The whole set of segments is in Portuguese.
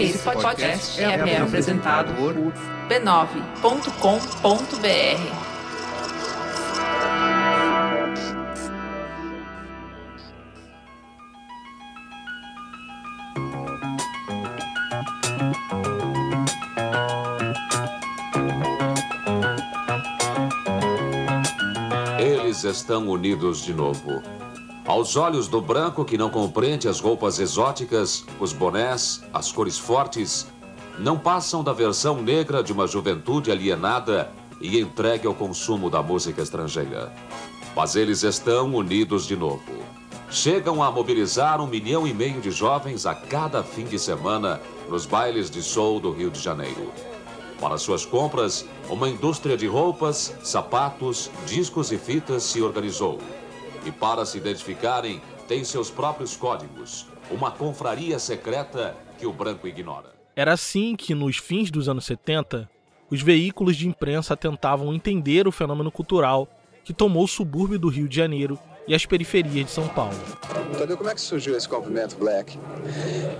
Esse podcast é, é apresentado por b9.com.br. Eles estão unidos de novo. Aos olhos do branco que não compreende as roupas exóticas, os bonés, as cores fortes, não passam da versão negra de uma juventude alienada e entregue ao consumo da música estrangeira. Mas eles estão unidos de novo. Chegam a mobilizar um milhão e meio de jovens a cada fim de semana nos bailes de soul do Rio de Janeiro. Para suas compras, uma indústria de roupas, sapatos, discos e fitas se organizou e para se identificarem têm seus próprios códigos, uma confraria secreta que o branco ignora. Era assim que, nos fins dos anos 70, os veículos de imprensa tentavam entender o fenômeno cultural que tomou o subúrbio do Rio de Janeiro e as periferias de São Paulo. Entendeu como é que surgiu esse comprimento Black?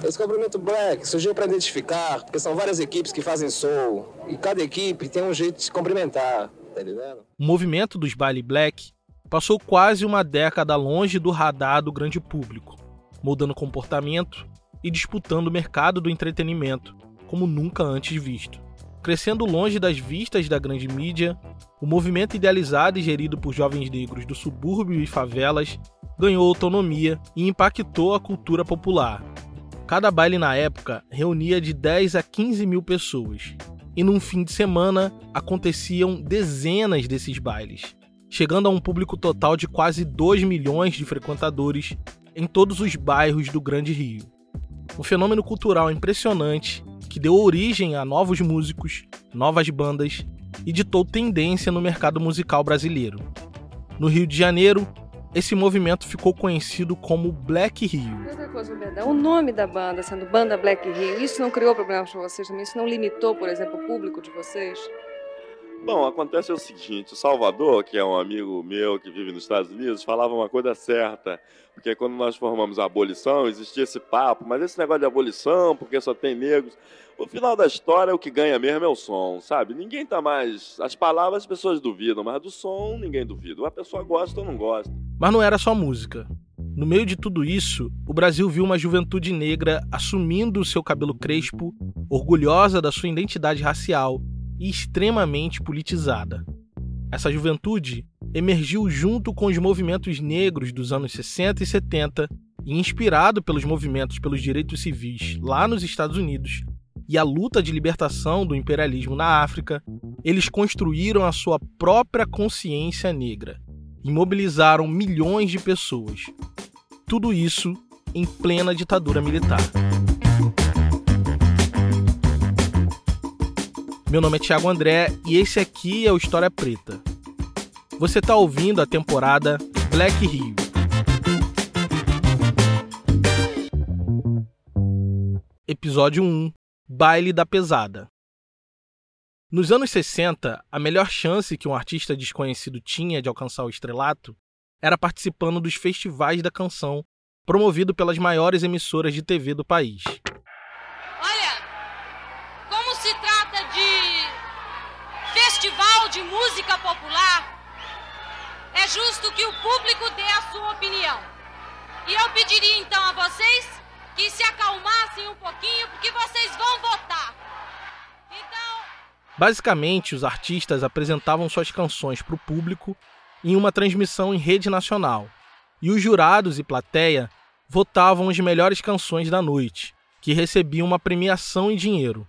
Esse comprimento Black surgiu para identificar, porque são várias equipes que fazem soul, e cada equipe tem um jeito de se cumprimentar, tá entendendo? O movimento dos baile Black passou quase uma década longe do radar do grande público, mudando comportamento e disputando o mercado do entretenimento como nunca antes visto. Crescendo longe das vistas da grande mídia, o movimento idealizado e gerido por jovens negros do subúrbio e favelas ganhou autonomia e impactou a cultura popular. Cada baile na época reunia de 10 a 15 mil pessoas, e num fim de semana aconteciam dezenas desses bailes chegando a um público total de quase 2 milhões de frequentadores em todos os bairros do Grande Rio. Um fenômeno cultural impressionante que deu origem a novos músicos, novas bandas e ditou tendência no mercado musical brasileiro. No Rio de Janeiro, esse movimento ficou conhecido como Black Rio. Outra coisa, o nome da banda sendo Banda Black Rio, isso não criou problemas para vocês também? Isso não limitou, por exemplo, o público de vocês? Bom, acontece o seguinte: o Salvador, que é um amigo meu que vive nos Estados Unidos, falava uma coisa certa. Porque quando nós formamos a abolição, existia esse papo, mas esse negócio de abolição, porque só tem negros. O final da história, o que ganha mesmo é o som, sabe? Ninguém tá mais. As palavras as pessoas duvidam, mas do som ninguém duvida. Uma pessoa gosta ou não gosta. Mas não era só música. No meio de tudo isso, o Brasil viu uma juventude negra assumindo o seu cabelo crespo, orgulhosa da sua identidade racial e extremamente politizada. Essa juventude emergiu junto com os movimentos negros dos anos 60 e 70 e inspirado pelos movimentos pelos direitos civis lá nos Estados Unidos e a luta de libertação do imperialismo na África, eles construíram a sua própria consciência negra e mobilizaram milhões de pessoas. Tudo isso em plena ditadura militar. Meu nome é Thiago André e esse aqui é o História Preta. Você está ouvindo a temporada Black Rio. Episódio 1 Baile da Pesada. Nos anos 60, a melhor chance que um artista desconhecido tinha de alcançar o estrelato era participando dos festivais da canção, promovido pelas maiores emissoras de TV do país. De música popular, é justo que o público dê a sua opinião. E eu pediria então a vocês que se acalmassem um pouquinho, porque vocês vão votar. Então. Basicamente, os artistas apresentavam suas canções para o público em uma transmissão em rede nacional. E os jurados e plateia votavam as melhores canções da noite, que recebiam uma premiação em dinheiro.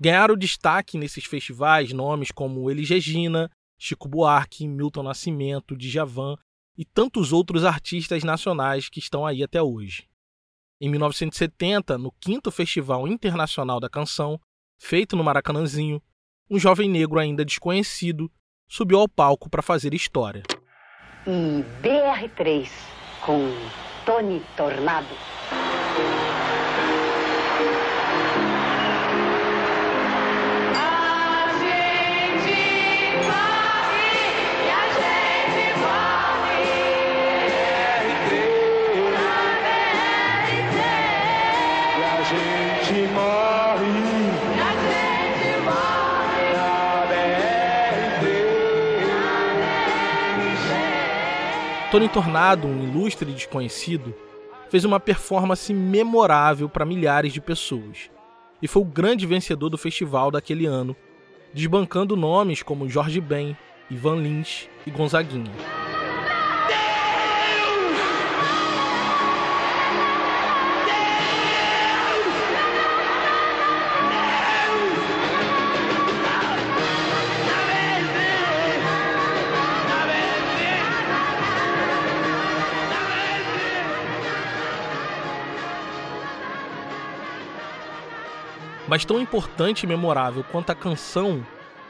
Ganharam destaque nesses festivais nomes como Elis Regina, Chico Buarque, Milton Nascimento, Djavan e tantos outros artistas nacionais que estão aí até hoje. Em 1970, no quinto Festival Internacional da Canção, feito no Maracanãzinho, um jovem negro ainda desconhecido subiu ao palco para fazer história. E BR3 com Tony Tornado. gente morre. A gente Tony Tornado, um ilustre desconhecido, fez uma performance memorável para milhares de pessoas e foi o grande vencedor do festival daquele ano, desbancando nomes como Jorge Ben, Ivan Lins e Gonzaguinha. Mas tão importante e memorável quanto a canção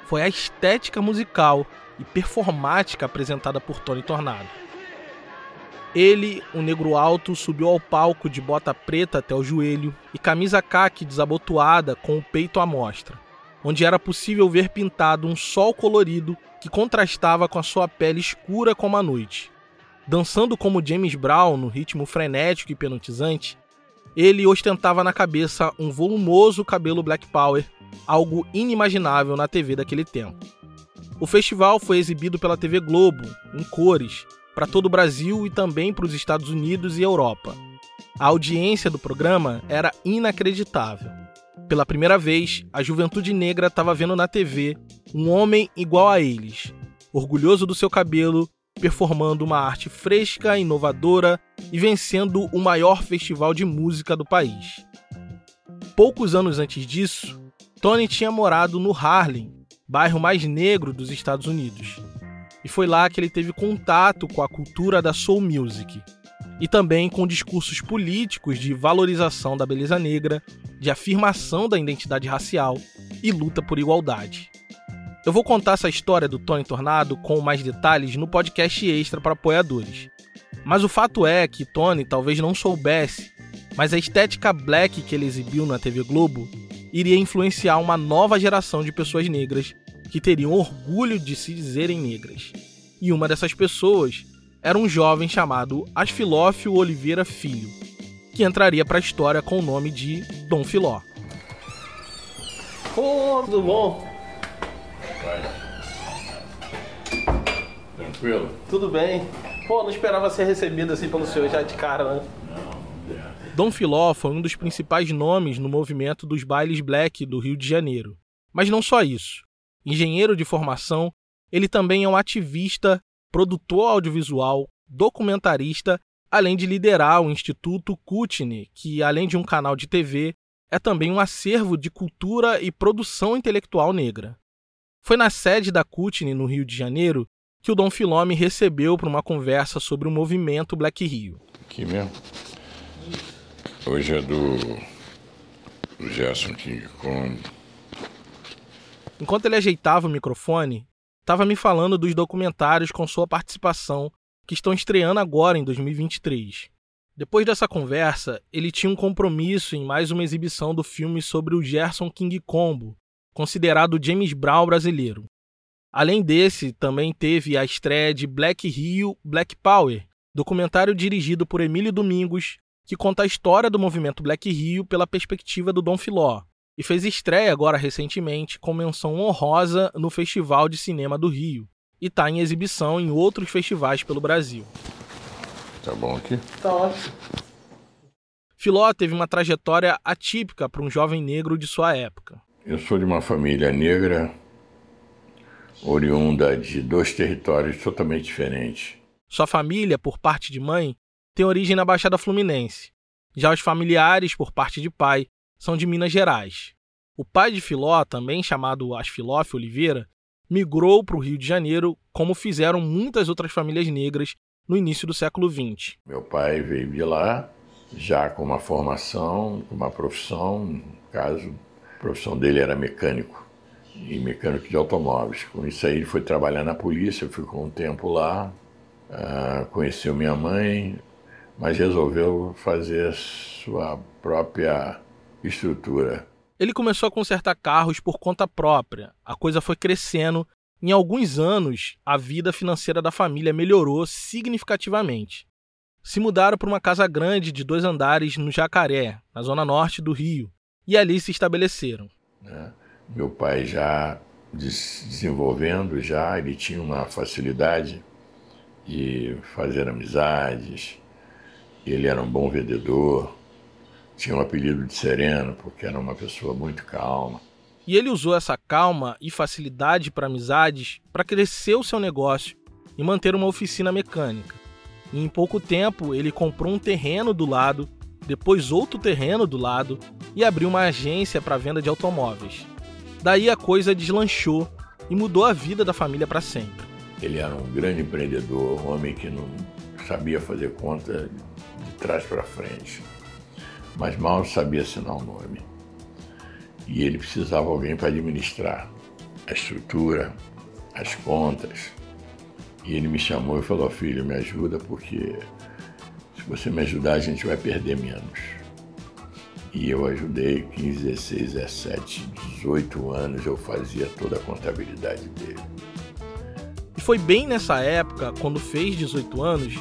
foi a estética musical e performática apresentada por Tony Tornado. Ele, um negro alto, subiu ao palco de bota preta até o joelho e camisa caque desabotoada com o peito à mostra, onde era possível ver pintado um sol colorido que contrastava com a sua pele escura como a noite. Dançando como James Brown no ritmo frenético e penutizante, ele ostentava na cabeça um volumoso cabelo Black Power, algo inimaginável na TV daquele tempo. O festival foi exibido pela TV Globo, em cores, para todo o Brasil e também para os Estados Unidos e Europa. A audiência do programa era inacreditável. Pela primeira vez, a juventude negra estava vendo na TV um homem igual a eles, orgulhoso do seu cabelo performando uma arte fresca, inovadora e vencendo o maior festival de música do país. Poucos anos antes disso, Tony tinha morado no Harlem, bairro mais negro dos Estados Unidos. E foi lá que ele teve contato com a cultura da soul music e também com discursos políticos de valorização da beleza negra, de afirmação da identidade racial e luta por igualdade. Eu vou contar essa história do Tony Tornado com mais detalhes no podcast extra para apoiadores. Mas o fato é que Tony talvez não soubesse, mas a estética black que ele exibiu na TV Globo iria influenciar uma nova geração de pessoas negras que teriam orgulho de se dizerem negras. E uma dessas pessoas era um jovem chamado Asfilófio Oliveira Filho, que entraria para a história com o nome de Dom Filó. Oh, tudo bom? Tranquilo? Tudo bem. Pô, não esperava ser recebido assim pelo senhor já de cara, né? Dom Filó foi um dos principais nomes no movimento dos bailes black do Rio de Janeiro. Mas não só isso. Engenheiro de formação, ele também é um ativista, produtor audiovisual, documentarista, além de liderar o Instituto Kutne, que, além de um canal de TV, é também um acervo de cultura e produção intelectual negra. Foi na sede da Kutne, no Rio de Janeiro, que o Dom Filó me recebeu para uma conversa sobre o movimento Black Rio. Aqui mesmo. Hoje é do, do Gerson King Kong. Enquanto ele ajeitava o microfone, estava me falando dos documentários com sua participação que estão estreando agora em 2023. Depois dessa conversa, ele tinha um compromisso em mais uma exibição do filme sobre o Gerson King Combo, considerado James Brown brasileiro. Além desse, também teve a estreia de Black Rio Black Power, documentário dirigido por Emílio Domingos, que conta a história do movimento Black Rio pela perspectiva do Dom Filó, e fez estreia agora recentemente com menção honrosa no Festival de Cinema do Rio, e está em exibição em outros festivais pelo Brasil. Tá bom aqui? Tá ótimo. Filó teve uma trajetória atípica para um jovem negro de sua época. Eu sou de uma família negra, oriunda de dois territórios totalmente diferentes. Sua família, por parte de mãe, tem origem na Baixada Fluminense. Já os familiares, por parte de pai, são de Minas Gerais. O pai de Filó, também chamado Asfilófio Oliveira, migrou para o Rio de Janeiro, como fizeram muitas outras famílias negras no início do século XX. Meu pai veio de lá, já com uma formação, com uma profissão, no caso, a profissão dele era mecânico e mecânico de automóveis. Com isso aí ele foi trabalhar na polícia, ficou um tempo lá, uh, conheceu minha mãe, mas resolveu fazer sua própria estrutura. Ele começou a consertar carros por conta própria. A coisa foi crescendo. Em alguns anos, a vida financeira da família melhorou significativamente. Se mudaram para uma casa grande de dois andares no Jacaré, na zona norte do Rio, e ali se estabeleceram. Né? Meu pai já desenvolvendo, já ele tinha uma facilidade de fazer amizades. Ele era um bom vendedor, tinha um apelido de sereno porque era uma pessoa muito calma. E ele usou essa calma e facilidade para amizades para crescer o seu negócio e manter uma oficina mecânica. E em pouco tempo ele comprou um terreno do lado, depois outro terreno do lado e abriu uma agência para venda de automóveis. Daí a coisa deslanchou e mudou a vida da família para sempre. Ele era um grande empreendedor, um homem que não sabia fazer conta de trás para frente, mas mal sabia assinar o um nome. E ele precisava de alguém para administrar a estrutura, as contas. E ele me chamou e falou: Filho, me ajuda, porque se você me ajudar, a gente vai perder menos. E eu ajudei 15, 16, 17, 18 anos, eu fazia toda a contabilidade dele. E foi bem nessa época, quando fez 18 anos,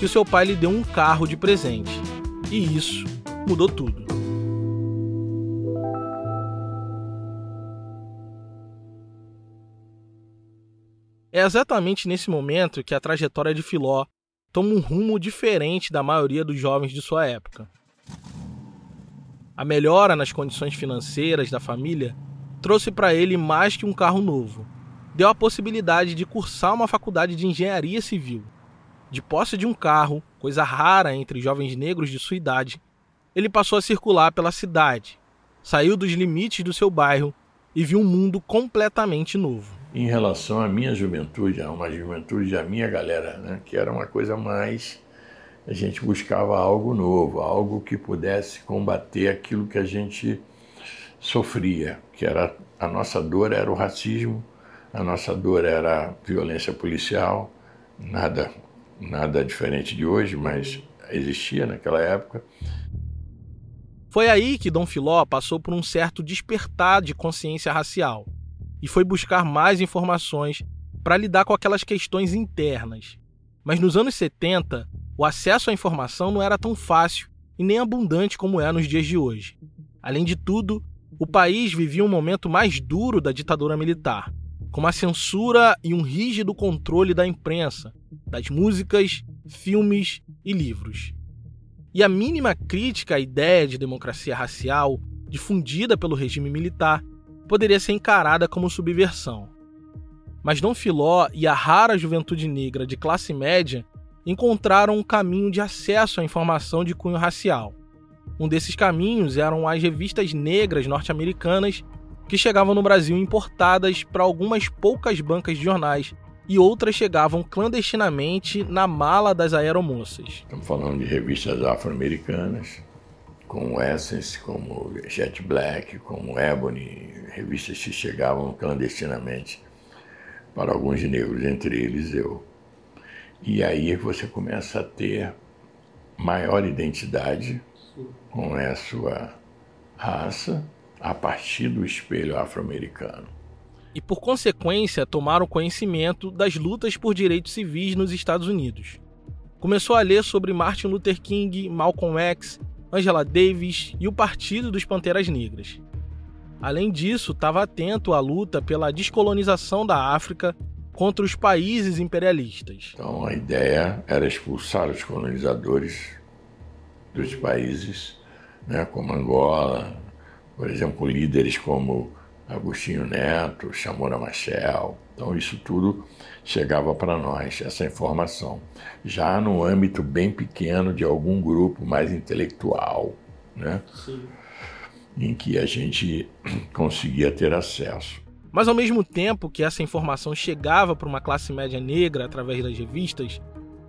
que o seu pai lhe deu um carro de presente. E isso mudou tudo. É exatamente nesse momento que a trajetória de Filó toma um rumo diferente da maioria dos jovens de sua época. A melhora nas condições financeiras da família trouxe para ele mais que um carro novo. Deu a possibilidade de cursar uma faculdade de engenharia civil. De posse de um carro, coisa rara entre jovens negros de sua idade, ele passou a circular pela cidade, saiu dos limites do seu bairro e viu um mundo completamente novo. Em relação à minha juventude, a uma juventude da minha galera, né, que era uma coisa mais a gente buscava algo novo, algo que pudesse combater aquilo que a gente sofria, que era a nossa dor era o racismo, a nossa dor era a violência policial, nada nada diferente de hoje, mas existia naquela época. Foi aí que Dom Filó passou por um certo despertar de consciência racial e foi buscar mais informações para lidar com aquelas questões internas. Mas nos anos 70, o acesso à informação não era tão fácil e nem abundante como é nos dias de hoje. Além de tudo, o país vivia um momento mais duro da ditadura militar, com uma censura e um rígido controle da imprensa, das músicas, filmes e livros. E a mínima crítica à ideia de democracia racial, difundida pelo regime militar, poderia ser encarada como subversão. Mas Dom Filó e a rara juventude negra de classe média encontraram um caminho de acesso à informação de cunho racial. Um desses caminhos eram as revistas negras norte-americanas que chegavam no Brasil importadas para algumas poucas bancas de jornais e outras chegavam clandestinamente na mala das aeromoças. Estamos falando de revistas afro-americanas, como Essence, como Jet Black, como Ebony, revistas que chegavam clandestinamente para alguns negros, entre eles eu. E aí você começa a ter maior identidade com a sua raça a partir do espelho afro-americano. E por consequência, tomaram conhecimento das lutas por direitos civis nos Estados Unidos. Começou a ler sobre Martin Luther King, Malcolm X, Angela Davis e o Partido dos Panteras Negras. Além disso, estava atento à luta pela descolonização da África contra os países imperialistas. Então a ideia era expulsar os colonizadores dos países, né, como Angola, por exemplo, líderes como Agostinho Neto, Chamora Machel. Então isso tudo chegava para nós, essa informação, já no âmbito bem pequeno de algum grupo mais intelectual, né? Sim. em que a gente conseguia ter acesso. Mas ao mesmo tempo que essa informação chegava para uma classe média negra através das revistas,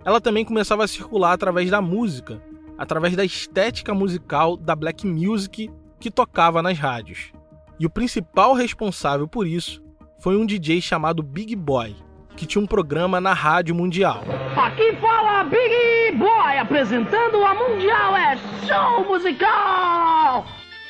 ela também começava a circular através da música, através da estética musical da black music que tocava nas rádios. E o principal responsável por isso foi um DJ chamado Big Boy, que tinha um programa na Rádio Mundial. Aqui fala Big Boy, apresentando a Mundial é Show Musical!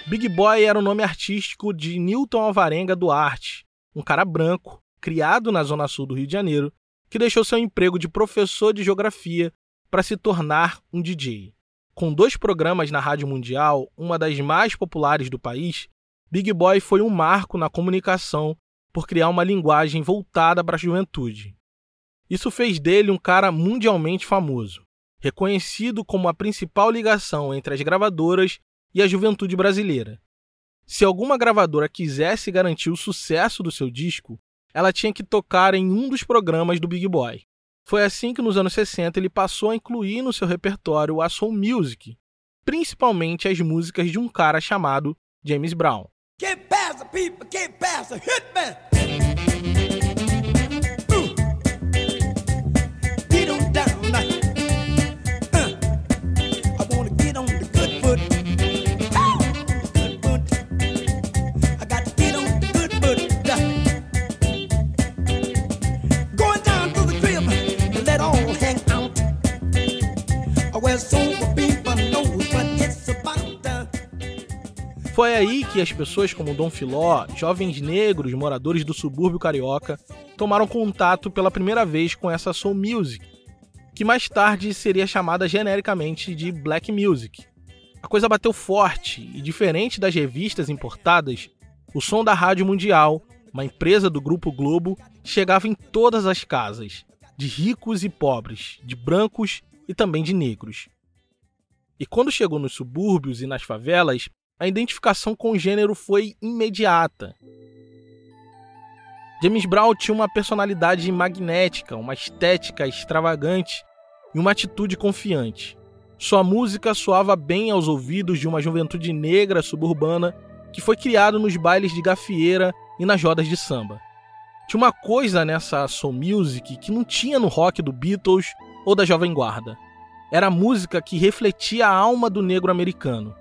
Big Boy era o nome artístico de Newton Alvarenga Duarte, um cara branco, criado na zona sul do Rio de Janeiro, que deixou seu emprego de professor de geografia para se tornar um DJ. Com dois programas na Rádio Mundial, uma das mais populares do país, Big Boy foi um marco na comunicação por criar uma linguagem voltada para a juventude. Isso fez dele um cara mundialmente famoso, reconhecido como a principal ligação entre as gravadoras e a juventude brasileira. Se alguma gravadora quisesse garantir o sucesso do seu disco, ela tinha que tocar em um dos programas do Big Boy. Foi assim que nos anos 60 ele passou a incluir no seu repertório a soul music, principalmente as músicas de um cara chamado James Brown. pastor, people can't pass hit hitman. Foi aí que as pessoas como Dom Filó, jovens negros moradores do subúrbio carioca, tomaram contato pela primeira vez com essa soul music, que mais tarde seria chamada genericamente de black music. A coisa bateu forte e, diferente das revistas importadas, o som da Rádio Mundial, uma empresa do Grupo Globo, chegava em todas as casas, de ricos e pobres, de brancos e também de negros. E quando chegou nos subúrbios e nas favelas, a identificação com o gênero foi imediata. James Brown tinha uma personalidade magnética, uma estética extravagante e uma atitude confiante. Sua música soava bem aos ouvidos de uma juventude negra suburbana que foi criado nos bailes de gafieira e nas rodas de samba. Tinha uma coisa nessa soul music que não tinha no rock do Beatles ou da Jovem Guarda. Era música que refletia a alma do negro americano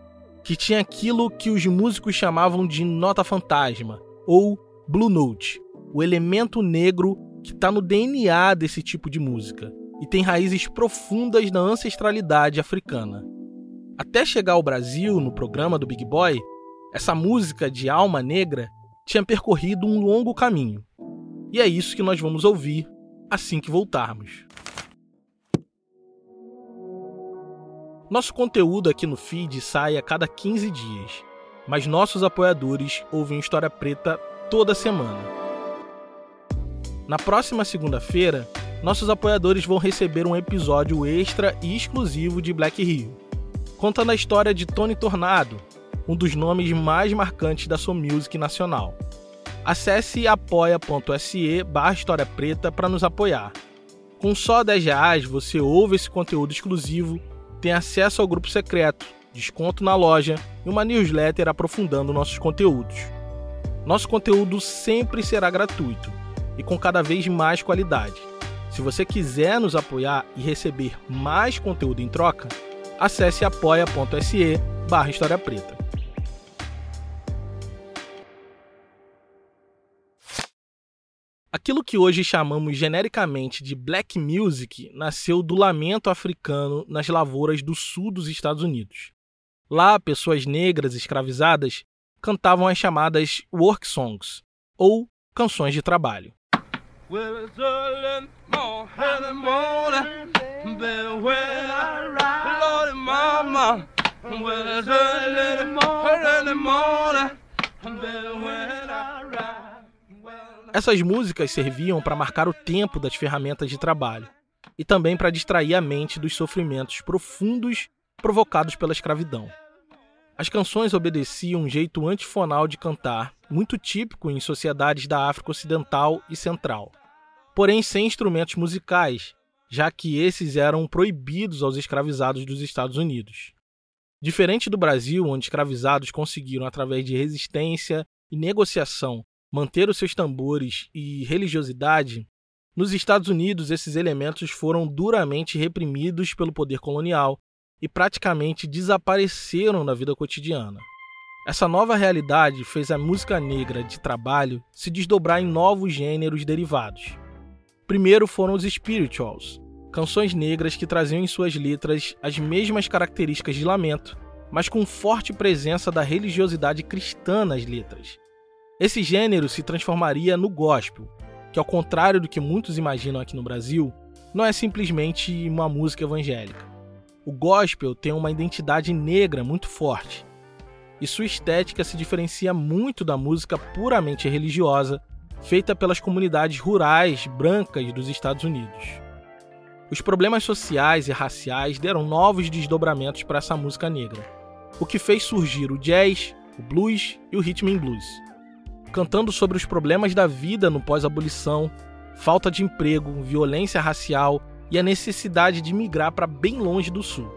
que tinha aquilo que os músicos chamavam de nota fantasma ou blue note, o elemento negro que está no DNA desse tipo de música e tem raízes profundas na ancestralidade africana. Até chegar ao Brasil no programa do Big Boy, essa música de alma negra tinha percorrido um longo caminho. E é isso que nós vamos ouvir assim que voltarmos. Nosso conteúdo aqui no feed sai a cada 15 dias, mas nossos apoiadores ouvem História Preta toda semana. Na próxima segunda-feira, nossos apoiadores vão receber um episódio extra e exclusivo de Black Rio, contando a história de Tony Tornado, um dos nomes mais marcantes da sua music nacional. Acesse apoia.se barra História Preta para nos apoiar. Com só 10 reais você ouve esse conteúdo exclusivo tem acesso ao grupo secreto, desconto na loja e uma newsletter aprofundando nossos conteúdos. Nosso conteúdo sempre será gratuito e com cada vez mais qualidade. Se você quiser nos apoiar e receber mais conteúdo em troca, acesse apoia.se barra História Preta. Aquilo que hoje chamamos genericamente de black music nasceu do lamento africano nas lavouras do sul dos Estados Unidos. Lá, pessoas negras escravizadas cantavam as chamadas work songs, ou canções de trabalho. Essas músicas serviam para marcar o tempo das ferramentas de trabalho e também para distrair a mente dos sofrimentos profundos provocados pela escravidão. As canções obedeciam um jeito antifonal de cantar, muito típico em sociedades da África Ocidental e Central, porém sem instrumentos musicais, já que esses eram proibidos aos escravizados dos Estados Unidos. Diferente do Brasil, onde escravizados conseguiram, através de resistência e negociação, manter os seus tambores e religiosidade, nos Estados Unidos esses elementos foram duramente reprimidos pelo poder colonial e praticamente desapareceram da vida cotidiana. Essa nova realidade fez a música negra de trabalho se desdobrar em novos gêneros derivados. Primeiro foram os spirituals, canções negras que traziam em suas letras as mesmas características de lamento, mas com forte presença da religiosidade cristã nas letras, esse gênero se transformaria no gospel, que ao contrário do que muitos imaginam aqui no Brasil, não é simplesmente uma música evangélica. O gospel tem uma identidade negra muito forte, e sua estética se diferencia muito da música puramente religiosa, feita pelas comunidades rurais brancas dos Estados Unidos. Os problemas sociais e raciais deram novos desdobramentos para essa música negra, o que fez surgir o jazz, o blues e o rhythm and blues, cantando sobre os problemas da vida no pós-abolição, falta de emprego, violência racial e a necessidade de migrar para bem longe do sul.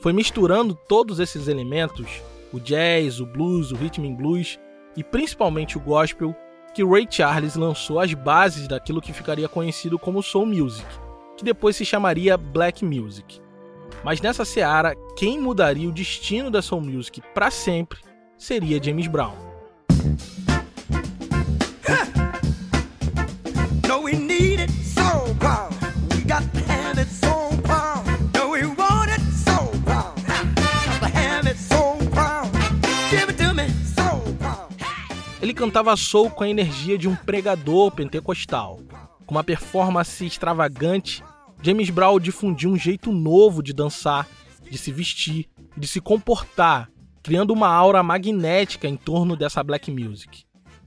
Foi misturando todos esses elementos, o jazz, o blues, o rhythm and blues e principalmente o gospel, que Ray Charles lançou as bases daquilo que ficaria conhecido como soul music, que depois se chamaria black music. Mas nessa seara, quem mudaria o destino da soul music para sempre seria James Brown. Cantava soul com a energia de um pregador pentecostal. Com uma performance extravagante, James Brown difundiu um jeito novo de dançar, de se vestir e de se comportar, criando uma aura magnética em torno dessa black music.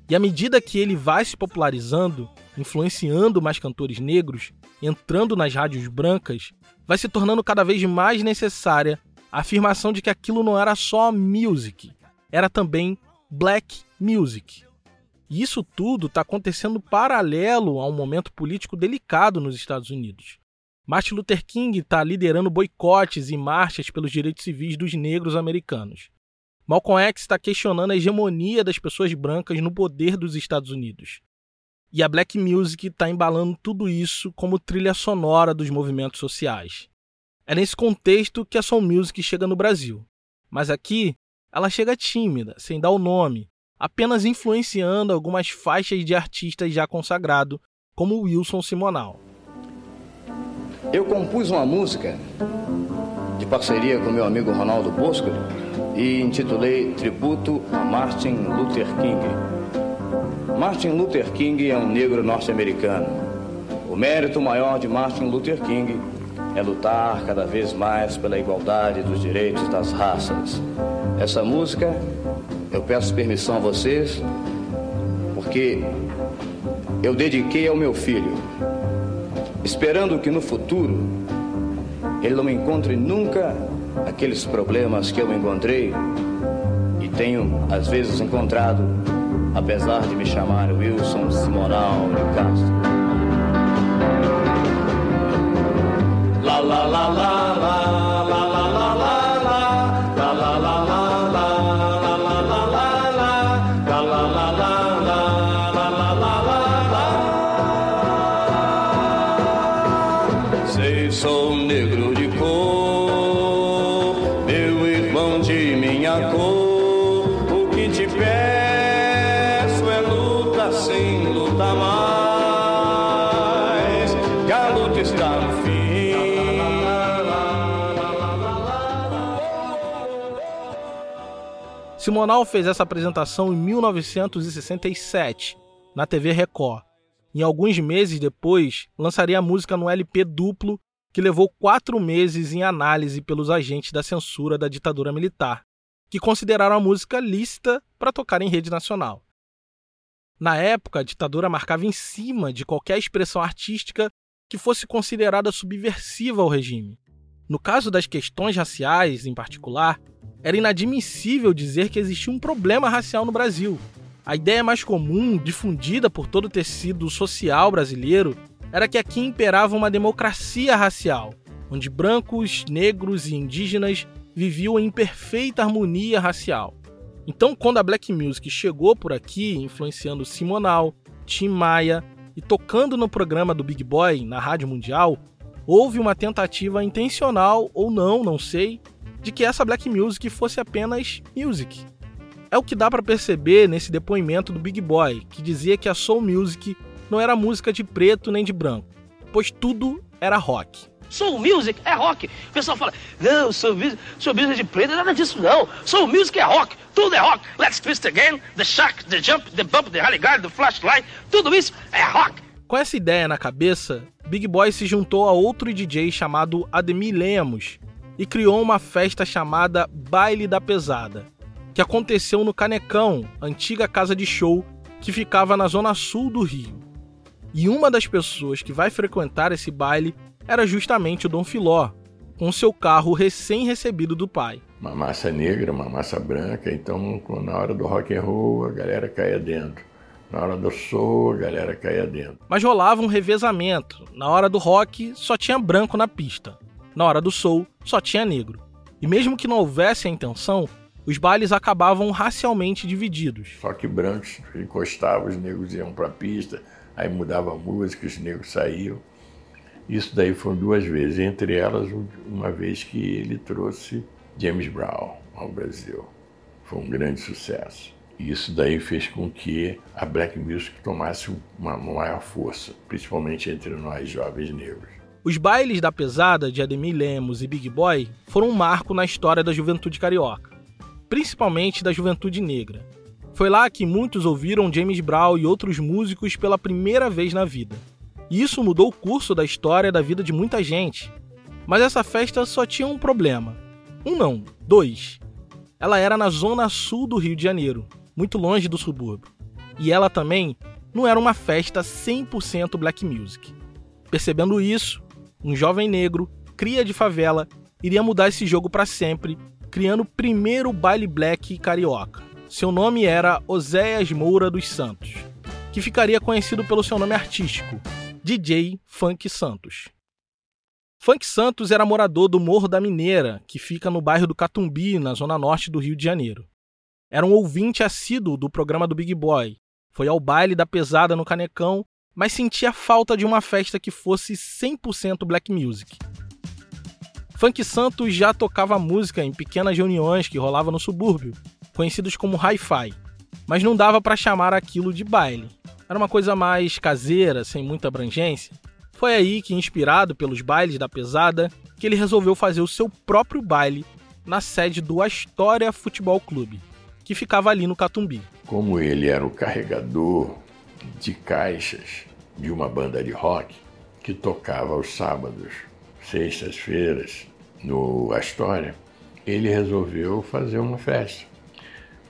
E à medida que ele vai se popularizando, influenciando mais cantores negros, entrando nas rádios brancas, vai se tornando cada vez mais necessária a afirmação de que aquilo não era só music, era também black music. E isso tudo está acontecendo paralelo a um momento político delicado nos Estados Unidos. Martin Luther King está liderando boicotes e marchas pelos direitos civis dos negros americanos. Malcolm X está questionando a hegemonia das pessoas brancas no poder dos Estados Unidos. E a black music está embalando tudo isso como trilha sonora dos movimentos sociais. É nesse contexto que a soul music chega no Brasil. Mas aqui, ela chega tímida, sem dar o nome, apenas influenciando algumas faixas de artistas já consagrados, como Wilson Simonal. Eu compus uma música de parceria com meu amigo Ronaldo Bosco e intitulei Tributo a Martin Luther King. Martin Luther King é um negro norte-americano. O mérito maior de Martin Luther King é lutar cada vez mais pela igualdade dos direitos das raças. Essa música eu peço permissão a vocês porque eu dediquei ao meu filho, esperando que no futuro ele não encontre nunca aqueles problemas que eu encontrei e tenho às vezes encontrado, apesar de me chamar Wilson Simonal de Castro. Sem luta mais, que a luta está no fim. Simonal fez essa apresentação em 1967, na TV Record. Em alguns meses depois, lançaria a música no LP duplo, que levou quatro meses em análise pelos agentes da censura da ditadura militar, que consideraram a música lícita para tocar em rede nacional. Na época, a ditadura marcava em cima de qualquer expressão artística que fosse considerada subversiva ao regime. No caso das questões raciais, em particular, era inadmissível dizer que existia um problema racial no Brasil. A ideia mais comum, difundida por todo o tecido social brasileiro, era que aqui imperava uma democracia racial, onde brancos, negros e indígenas viviam em perfeita harmonia racial. Então, quando a black music chegou por aqui, influenciando Simonal, Tim Maia e tocando no programa do Big Boy na Rádio Mundial, houve uma tentativa intencional ou não, não sei, de que essa black music fosse apenas music. É o que dá para perceber nesse depoimento do Big Boy, que dizia que a soul music não era música de preto nem de branco, pois tudo era rock. Soul music é rock. O pessoal fala, não, soul music, soul music é de preto, nada disso não. Soul music é rock, tudo é rock. Let's twist again, the shock, the jump, the bump, the guard, the flashlight, tudo isso é rock. Com essa ideia na cabeça, Big Boy se juntou a outro DJ chamado Ademir Lemos e criou uma festa chamada Baile da Pesada, que aconteceu no Canecão, antiga casa de show que ficava na zona sul do Rio. E uma das pessoas que vai frequentar esse baile era justamente o Dom Filó, com seu carro recém-recebido do pai. Uma massa negra, uma massa branca, então na hora do rock and roll a galera caía dentro. Na hora do soul, a galera caía dentro. Mas rolava um revezamento. Na hora do rock, só tinha branco na pista. Na hora do soul, só tinha negro. E mesmo que não houvesse a intenção, os bailes acabavam racialmente divididos. Só que brancos encostavam, os negros iam para a pista, aí mudava a música, os negros saíam. Isso daí foram duas vezes, entre elas uma vez que ele trouxe James Brown ao Brasil. Foi um grande sucesso. E isso daí fez com que a black music tomasse uma maior força, principalmente entre nós jovens negros. Os bailes da pesada de Ademir Lemos e Big Boy foram um marco na história da juventude carioca, principalmente da juventude negra. Foi lá que muitos ouviram James Brown e outros músicos pela primeira vez na vida. E isso mudou o curso da história da vida de muita gente. Mas essa festa só tinha um problema. Um não, dois. Ela era na zona sul do Rio de Janeiro, muito longe do subúrbio. E ela também não era uma festa 100% black music. Percebendo isso, um jovem negro, cria de favela, iria mudar esse jogo para sempre, criando o primeiro baile black carioca. Seu nome era Oséias Moura dos Santos, que ficaria conhecido pelo seu nome artístico, DJ Funk Santos. Funk Santos era morador do Morro da Mineira, que fica no bairro do Catumbi, na zona norte do Rio de Janeiro. Era um ouvinte assíduo do programa do Big Boy. Foi ao baile da pesada no Canecão, mas sentia falta de uma festa que fosse 100% black music. Funk Santos já tocava música em pequenas reuniões que rolavam no subúrbio, conhecidos como hi-fi, mas não dava para chamar aquilo de baile. Era uma coisa mais caseira, sem muita abrangência. Foi aí que, inspirado pelos bailes da pesada, que ele resolveu fazer o seu próprio baile na sede do Astoria Futebol Clube que ficava ali no Catumbi. Como ele era o carregador de caixas de uma banda de rock que tocava aos sábados, sextas-feiras, no Astoria, ele resolveu fazer uma festa.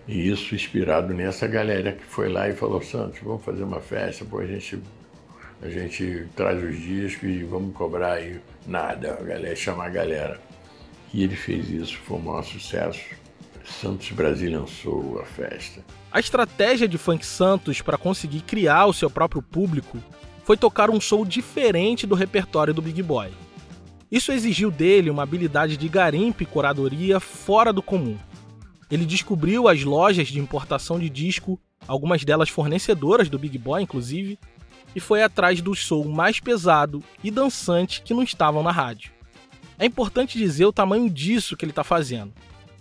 E isso inspirado nessa galera que foi lá e falou, Santos, vamos fazer uma festa, pô, a gente, a gente traz os discos e vamos cobrar aí nada, a galera, chamar a galera. E ele fez isso, foi um maior sucesso. Santos Brasil lançou a festa. A estratégia de Funk Santos para conseguir criar o seu próprio público foi tocar um show diferente do repertório do Big Boy. Isso exigiu dele uma habilidade de garimpo e curadoria fora do comum. Ele descobriu as lojas de importação de disco, algumas delas fornecedoras do Big Boy, inclusive, e foi atrás do show mais pesado e dançante que não estavam na rádio. É importante dizer o tamanho disso que ele está fazendo.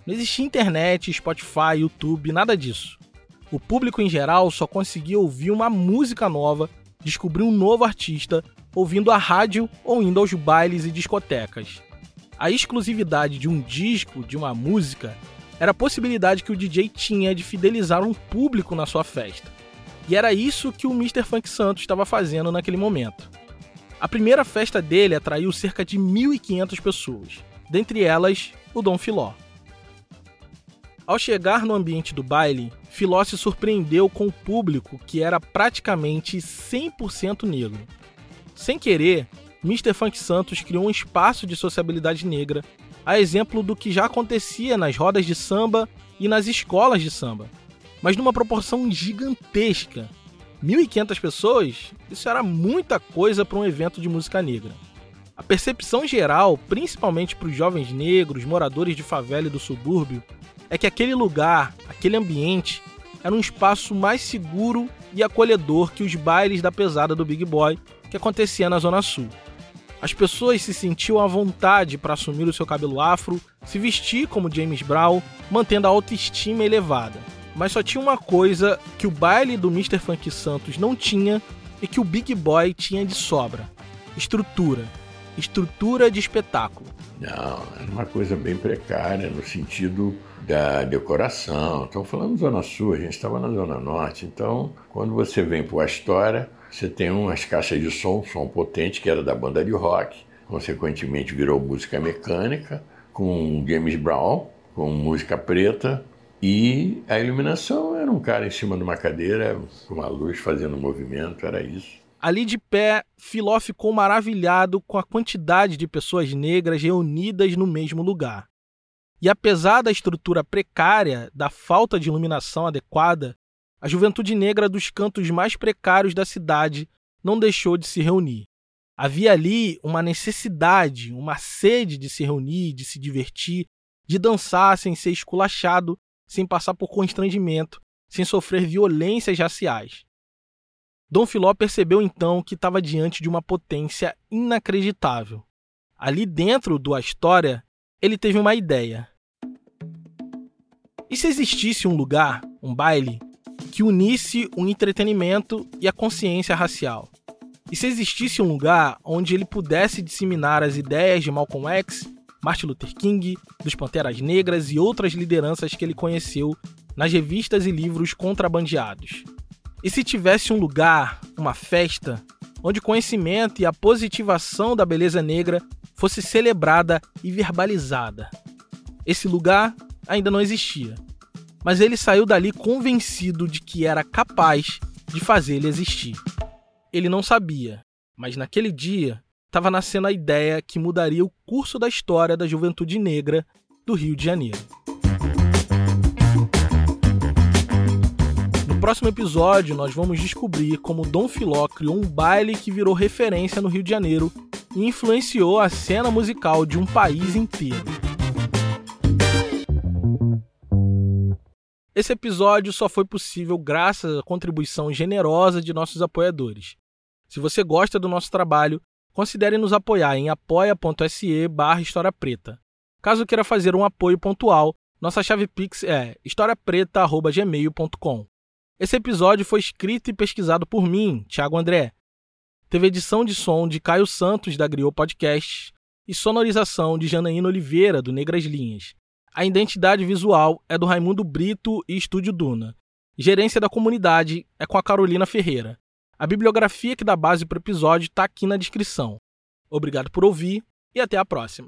Não existia internet, Spotify, YouTube, nada disso. O público em geral só conseguia ouvir uma música nova, descobrir um novo artista, ouvindo a rádio ou indo aos bailes e discotecas. A exclusividade de um disco, de uma música, era a possibilidade que o DJ tinha de fidelizar um público na sua festa. E era isso que o Mr. Funk Santos estava fazendo naquele momento. A primeira festa dele atraiu cerca de 1.500 pessoas, dentre elas o Dom Filó. Ao chegar no ambiente do baile, Filó se surpreendeu com o público que era praticamente 100% negro. Sem querer, Mr. Funk Santos criou um espaço de sociabilidade negra, a exemplo do que já acontecia nas rodas de samba e nas escolas de samba, mas numa proporção gigantesca. 1.500 pessoas, isso era muita coisa para um evento de música negra. A percepção geral, principalmente para os jovens negros, moradores de favela e do subúrbio, é que aquele lugar, aquele ambiente, era um espaço mais seguro e acolhedor que os bailes da pesada do Big Boy que acontecia na Zona Sul. As pessoas se sentiam à vontade para assumir o seu cabelo afro, se vestir como James Brown, mantendo a autoestima elevada. Mas só tinha uma coisa que o baile do Mr. Funk Santos não tinha e que o Big Boy tinha de sobra: estrutura. Estrutura de espetáculo. Não, era uma coisa bem precária no sentido da decoração. Estamos falando Zona Sul, a gente estava na Zona Norte. Então, quando você vem para a história, você tem umas caixas de som, som potente, que era da banda de rock, consequentemente virou música mecânica, com James Brown, com música preta, e a iluminação era um cara em cima de uma cadeira, com uma luz fazendo movimento, era isso. Ali de pé, Filó ficou maravilhado com a quantidade de pessoas negras reunidas no mesmo lugar. E apesar da estrutura precária, da falta de iluminação adequada, a juventude negra dos cantos mais precários da cidade não deixou de se reunir. Havia ali uma necessidade, uma sede de se reunir, de se divertir, de dançar sem ser esculachado, sem passar por constrangimento, sem sofrer violências raciais. Dom Filó percebeu então que estava diante de uma potência inacreditável. Ali dentro do A História, ele teve uma ideia. E se existisse um lugar, um baile, que unisse o entretenimento e a consciência racial? E se existisse um lugar onde ele pudesse disseminar as ideias de Malcolm X, Martin Luther King, dos Panteras Negras e outras lideranças que ele conheceu nas revistas e livros contrabandeados? E se tivesse um lugar, uma festa, onde o conhecimento e a positivação da beleza negra fosse celebrada e verbalizada? Esse lugar ainda não existia, mas ele saiu dali convencido de que era capaz de fazer ele existir. Ele não sabia, mas naquele dia estava nascendo a ideia que mudaria o curso da história da juventude negra do Rio de Janeiro. No próximo episódio, nós vamos descobrir como Dom Filó criou um baile que virou referência no Rio de Janeiro e influenciou a cena musical de um país inteiro. Esse episódio só foi possível graças à contribuição generosa de nossos apoiadores. Se você gosta do nosso trabalho, considere nos apoiar em apoia.se barra História Preta. Caso queira fazer um apoio pontual, nossa chave Pix é historiapreta.gmail.com. Esse episódio foi escrito e pesquisado por mim, Thiago André. Teve edição de som de Caio Santos, da Griot Podcast, e sonorização de Janaína Oliveira, do Negras Linhas. A identidade visual é do Raimundo Brito e Estúdio Duna. Gerência da comunidade é com a Carolina Ferreira. A bibliografia que dá base para o episódio está aqui na descrição. Obrigado por ouvir e até a próxima.